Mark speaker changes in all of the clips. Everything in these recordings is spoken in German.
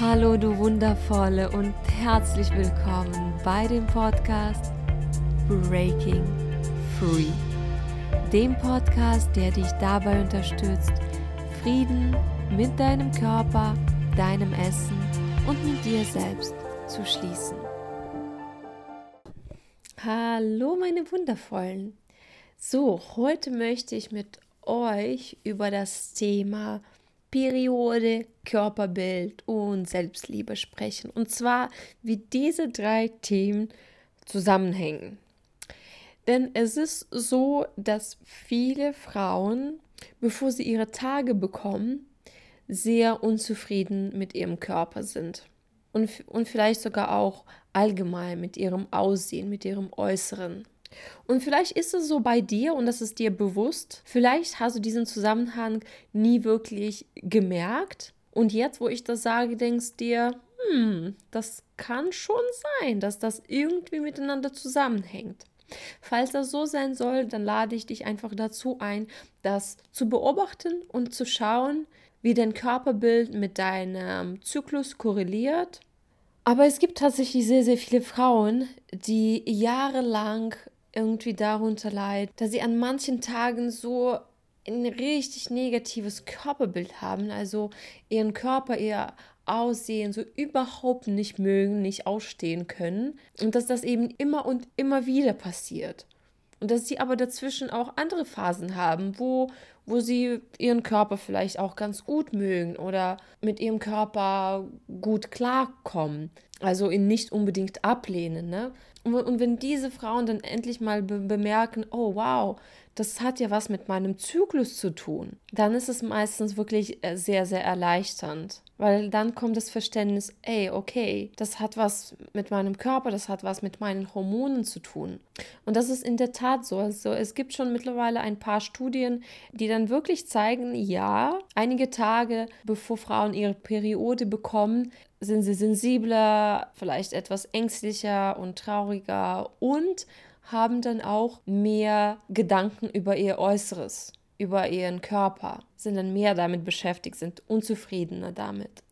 Speaker 1: Hallo du wundervolle und herzlich willkommen bei dem Podcast Breaking Free. Dem Podcast, der dich dabei unterstützt, Frieden mit deinem Körper, deinem Essen und mit dir selbst zu schließen. Hallo meine wundervollen. So, heute möchte ich mit euch über das Thema Periode, Körperbild und Selbstliebe sprechen. Und zwar, wie diese drei Themen zusammenhängen. Denn es ist so, dass viele Frauen, bevor sie ihre Tage bekommen, sehr unzufrieden mit ihrem Körper sind. Und, und vielleicht sogar auch allgemein mit ihrem Aussehen, mit ihrem Äußeren. Und vielleicht ist es so bei dir und das ist dir bewusst. Vielleicht hast du diesen Zusammenhang nie wirklich gemerkt. Und jetzt, wo ich das sage, denkst dir, hm, das kann schon sein, dass das irgendwie miteinander zusammenhängt. Falls das so sein soll, dann lade ich dich einfach dazu ein, das zu beobachten und zu schauen, wie dein Körperbild mit deinem Zyklus korreliert. Aber es gibt tatsächlich sehr, sehr viele Frauen, die jahrelang irgendwie darunter leiden, dass sie an manchen Tagen so ein richtig negatives Körperbild haben, also ihren Körper, ihr Aussehen so überhaupt nicht mögen, nicht ausstehen können und dass das eben immer und immer wieder passiert. Und dass sie aber dazwischen auch andere Phasen haben, wo, wo sie ihren Körper vielleicht auch ganz gut mögen oder mit ihrem Körper gut klarkommen. Also ihn nicht unbedingt ablehnen. Ne? Und, und wenn diese Frauen dann endlich mal be bemerken, oh wow, das hat ja was mit meinem Zyklus zu tun, dann ist es meistens wirklich äh, sehr, sehr erleichternd. Weil dann kommt das Verständnis, ey, okay, das hat was mit meinem Körper, das hat was mit meinen Hormonen zu tun. Und das ist in der Tat so. Also es gibt schon mittlerweile ein paar Studien, die dann wirklich zeigen, ja, einige Tage bevor Frauen ihre Periode bekommen, sind sie sensibler, vielleicht etwas ängstlicher und trauriger und haben dann auch mehr Gedanken über ihr Äußeres, über ihren Körper, sind dann mehr damit beschäftigt, sind unzufriedener damit.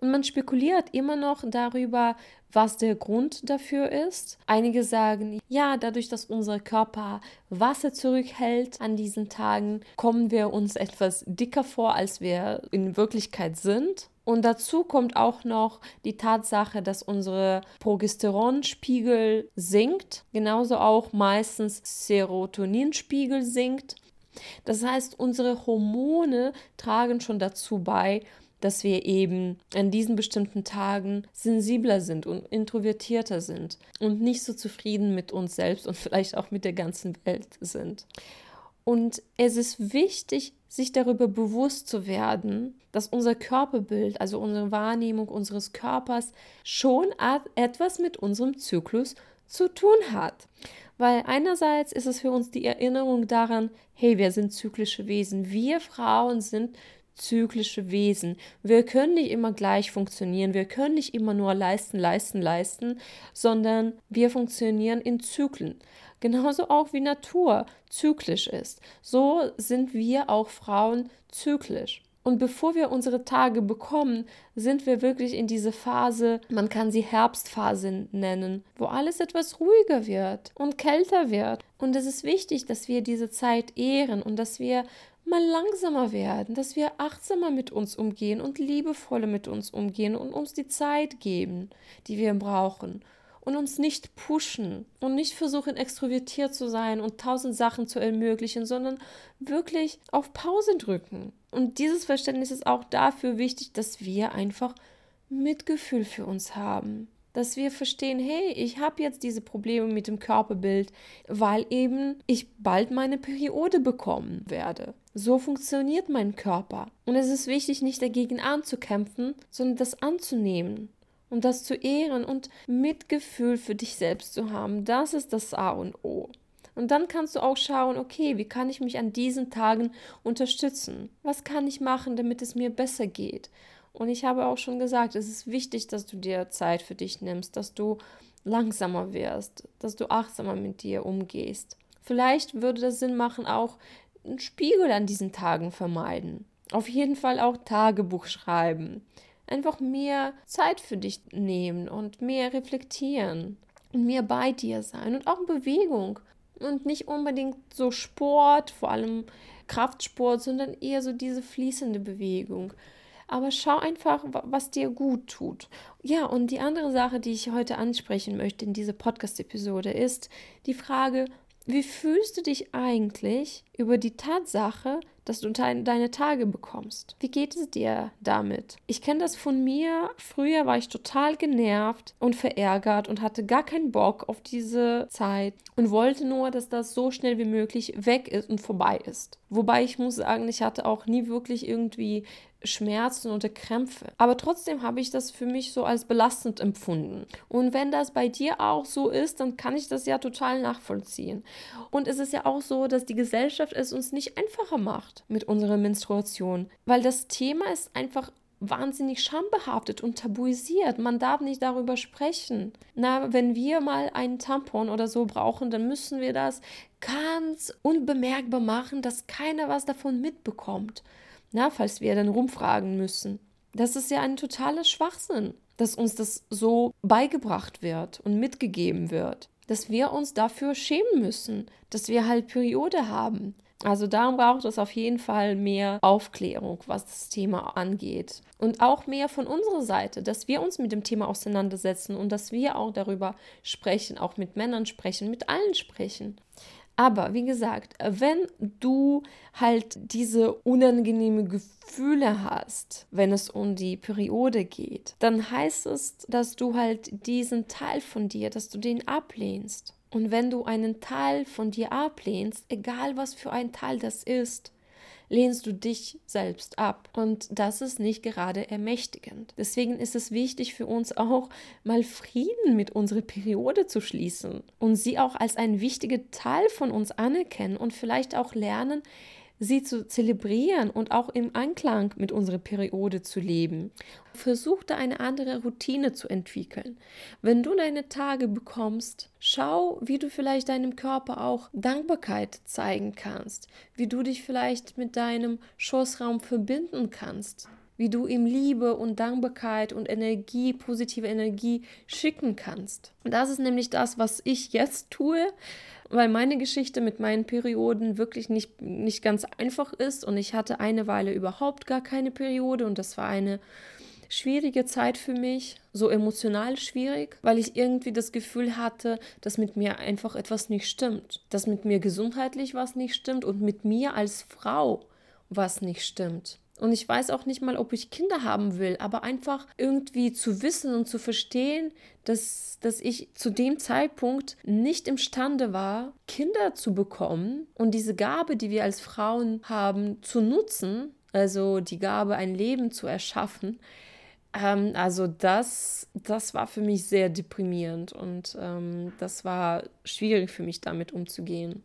Speaker 1: Und man spekuliert immer noch darüber, was der Grund dafür ist. Einige sagen, ja, dadurch, dass unser Körper Wasser zurückhält an diesen Tagen, kommen wir uns etwas dicker vor, als wir in Wirklichkeit sind. Und dazu kommt auch noch die Tatsache, dass unsere Progesteronspiegel sinkt, genauso auch meistens Serotoninspiegel sinkt. Das heißt, unsere Hormone tragen schon dazu bei, dass wir eben an diesen bestimmten Tagen sensibler sind und introvertierter sind und nicht so zufrieden mit uns selbst und vielleicht auch mit der ganzen Welt sind. Und es ist wichtig, sich darüber bewusst zu werden, dass unser Körperbild, also unsere Wahrnehmung unseres Körpers, schon etwas mit unserem Zyklus zu tun hat. Weil einerseits ist es für uns die Erinnerung daran, hey, wir sind zyklische Wesen. Wir Frauen sind zyklische Wesen. Wir können nicht immer gleich funktionieren, wir können nicht immer nur leisten, leisten, leisten, sondern wir funktionieren in Zyklen. Genauso auch wie Natur zyklisch ist. So sind wir auch Frauen zyklisch. Und bevor wir unsere Tage bekommen, sind wir wirklich in diese Phase, man kann sie Herbstphase nennen, wo alles etwas ruhiger wird und kälter wird. Und es ist wichtig, dass wir diese Zeit ehren und dass wir mal langsamer werden, dass wir achtsamer mit uns umgehen und liebevoller mit uns umgehen und uns die Zeit geben, die wir brauchen und uns nicht pushen und nicht versuchen, extrovertiert zu sein und tausend Sachen zu ermöglichen, sondern wirklich auf Pause drücken. Und dieses Verständnis ist auch dafür wichtig, dass wir einfach Mitgefühl für uns haben dass wir verstehen, hey, ich habe jetzt diese Probleme mit dem Körperbild, weil eben ich bald meine Periode bekommen werde. So funktioniert mein Körper. Und es ist wichtig, nicht dagegen anzukämpfen, sondern das anzunehmen und das zu ehren und Mitgefühl für dich selbst zu haben. Das ist das A und O. Und dann kannst du auch schauen, okay, wie kann ich mich an diesen Tagen unterstützen? Was kann ich machen, damit es mir besser geht? Und ich habe auch schon gesagt, es ist wichtig, dass du dir Zeit für dich nimmst, dass du langsamer wirst, dass du achtsamer mit dir umgehst. Vielleicht würde das Sinn machen, auch einen Spiegel an diesen Tagen vermeiden. Auf jeden Fall auch Tagebuch schreiben. einfach mehr Zeit für dich nehmen und mehr reflektieren und mehr bei dir sein und auch Bewegung und nicht unbedingt so Sport, vor allem Kraftsport, sondern eher so diese fließende Bewegung. Aber schau einfach, was dir gut tut. Ja, und die andere Sache, die ich heute ansprechen möchte in dieser Podcast-Episode, ist die Frage, wie fühlst du dich eigentlich über die Tatsache, dass du deine Tage bekommst? Wie geht es dir damit? Ich kenne das von mir. Früher war ich total genervt und verärgert und hatte gar keinen Bock auf diese Zeit und wollte nur, dass das so schnell wie möglich weg ist und vorbei ist. Wobei ich muss sagen, ich hatte auch nie wirklich irgendwie Schmerzen oder Krämpfe. Aber trotzdem habe ich das für mich so als belastend empfunden. Und wenn das bei dir auch so ist, dann kann ich das ja total nachvollziehen. Und es ist ja auch so, dass die Gesellschaft es uns nicht einfacher macht mit unserer Menstruation, weil das Thema ist einfach wahnsinnig schambehaftet und tabuisiert. Man darf nicht darüber sprechen. Na, wenn wir mal einen Tampon oder so brauchen, dann müssen wir das ganz unbemerkbar machen, dass keiner was davon mitbekommt na, falls wir dann rumfragen müssen. Das ist ja ein totaler Schwachsinn, dass uns das so beigebracht wird und mitgegeben wird, dass wir uns dafür schämen müssen, dass wir halt Periode haben. Also darum braucht es auf jeden Fall mehr Aufklärung, was das Thema angeht. Und auch mehr von unserer Seite, dass wir uns mit dem Thema auseinandersetzen und dass wir auch darüber sprechen, auch mit Männern sprechen, mit allen sprechen. Aber wie gesagt, wenn du halt diese unangenehme Gefühle hast, wenn es um die Periode geht, dann heißt es, dass du halt diesen Teil von dir, dass du den ablehnst. Und wenn du einen Teil von dir ablehnst, egal was für ein Teil das ist, lehnst du dich selbst ab. Und das ist nicht gerade ermächtigend. Deswegen ist es wichtig für uns auch, mal Frieden mit unserer Periode zu schließen und sie auch als ein wichtiger Teil von uns anerkennen und vielleicht auch lernen, sie zu zelebrieren und auch im Anklang mit unserer Periode zu leben. Versuch da eine andere Routine zu entwickeln. Wenn du deine Tage bekommst, schau, wie du vielleicht deinem Körper auch Dankbarkeit zeigen kannst, wie du dich vielleicht mit deinem Schoßraum verbinden kannst wie du ihm Liebe und Dankbarkeit und Energie, positive Energie schicken kannst. Das ist nämlich das, was ich jetzt tue weil meine Geschichte mit meinen Perioden wirklich nicht, nicht ganz einfach ist und ich hatte eine Weile überhaupt gar keine Periode und das war eine schwierige Zeit für mich, so emotional schwierig, weil ich irgendwie das Gefühl hatte, dass mit mir einfach etwas nicht stimmt, dass mit mir gesundheitlich was nicht stimmt und mit mir als Frau was nicht stimmt. Und ich weiß auch nicht mal, ob ich Kinder haben will, aber einfach irgendwie zu wissen und zu verstehen, dass, dass ich zu dem Zeitpunkt nicht imstande war, Kinder zu bekommen und diese Gabe, die wir als Frauen haben, zu nutzen, also die Gabe, ein Leben zu erschaffen. Ähm, also das, das war für mich sehr deprimierend und ähm, das war schwierig für mich damit umzugehen.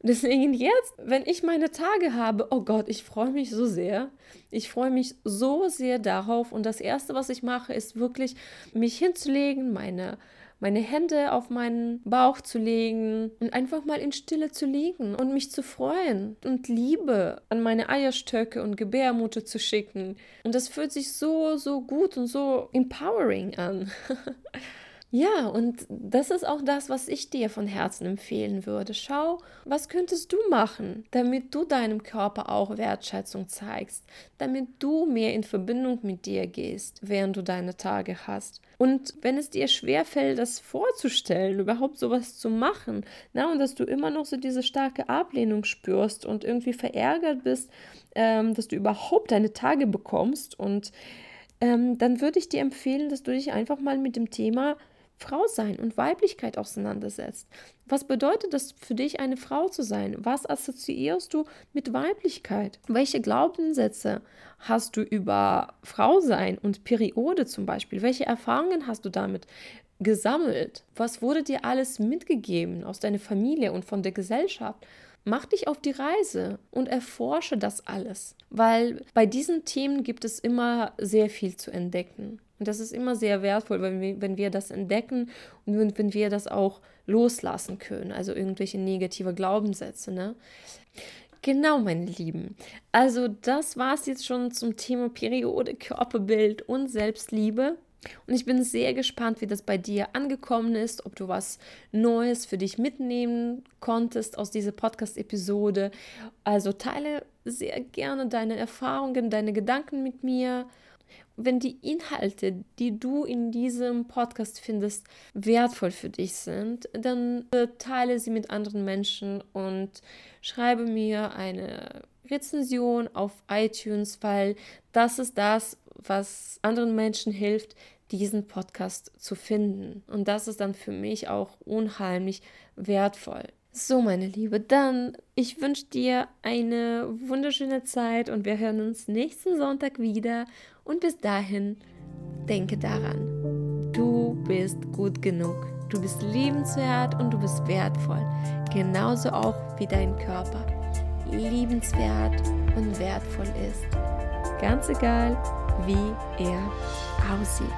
Speaker 1: Deswegen jetzt, wenn ich meine Tage habe, oh Gott, ich freue mich so sehr. Ich freue mich so sehr darauf. Und das Erste, was ich mache, ist wirklich mich hinzulegen, meine, meine Hände auf meinen Bauch zu legen und einfach mal in Stille zu liegen und mich zu freuen und Liebe an meine Eierstöcke und Gebärmutter zu schicken. Und das fühlt sich so, so gut und so empowering an. Ja, und das ist auch das, was ich dir von Herzen empfehlen würde. Schau, was könntest du machen, damit du deinem Körper auch Wertschätzung zeigst, damit du mehr in Verbindung mit dir gehst, während du deine Tage hast. Und wenn es dir schwerfällt, das vorzustellen, überhaupt sowas zu machen, na, und dass du immer noch so diese starke Ablehnung spürst und irgendwie verärgert bist, ähm, dass du überhaupt deine Tage bekommst und ähm, dann würde ich dir empfehlen, dass du dich einfach mal mit dem Thema Frau sein und Weiblichkeit auseinandersetzt. Was bedeutet es für dich, eine Frau zu sein? Was assoziierst du mit Weiblichkeit? Welche Glaubenssätze hast du über Frau sein und Periode zum Beispiel? Welche Erfahrungen hast du damit gesammelt? Was wurde dir alles mitgegeben aus deiner Familie und von der Gesellschaft? Mach dich auf die Reise und erforsche das alles, weil bei diesen Themen gibt es immer sehr viel zu entdecken. Und das ist immer sehr wertvoll, wenn wir, wenn wir das entdecken und wenn, wir das auch loslassen können, also irgendwelche negative Glaubenssätze. Ne? Genau, meine Lieben. Also das war es jetzt schon zum Thema Periode, Körperbild und Selbstliebe. Und ich bin sehr gespannt, wie das bei dir angekommen ist, ob du was Neues für dich mitnehmen konntest aus dieser Podcast-Episode. Also teile sehr gerne deine Erfahrungen, deine Gedanken mit mir. Wenn die Inhalte, die du in diesem Podcast findest, wertvoll für dich sind, dann teile sie mit anderen Menschen und schreibe mir eine Rezension auf iTunes, weil das ist das, was anderen Menschen hilft, diesen Podcast zu finden. Und das ist dann für mich auch unheimlich wertvoll. So, meine Liebe, dann ich wünsche dir eine wunderschöne Zeit und wir hören uns nächsten Sonntag wieder. Und bis dahin, denke daran, du bist gut genug, du bist liebenswert und du bist wertvoll, genauso auch wie dein Körper liebenswert und wertvoll ist. Ganz egal, wie er aussieht.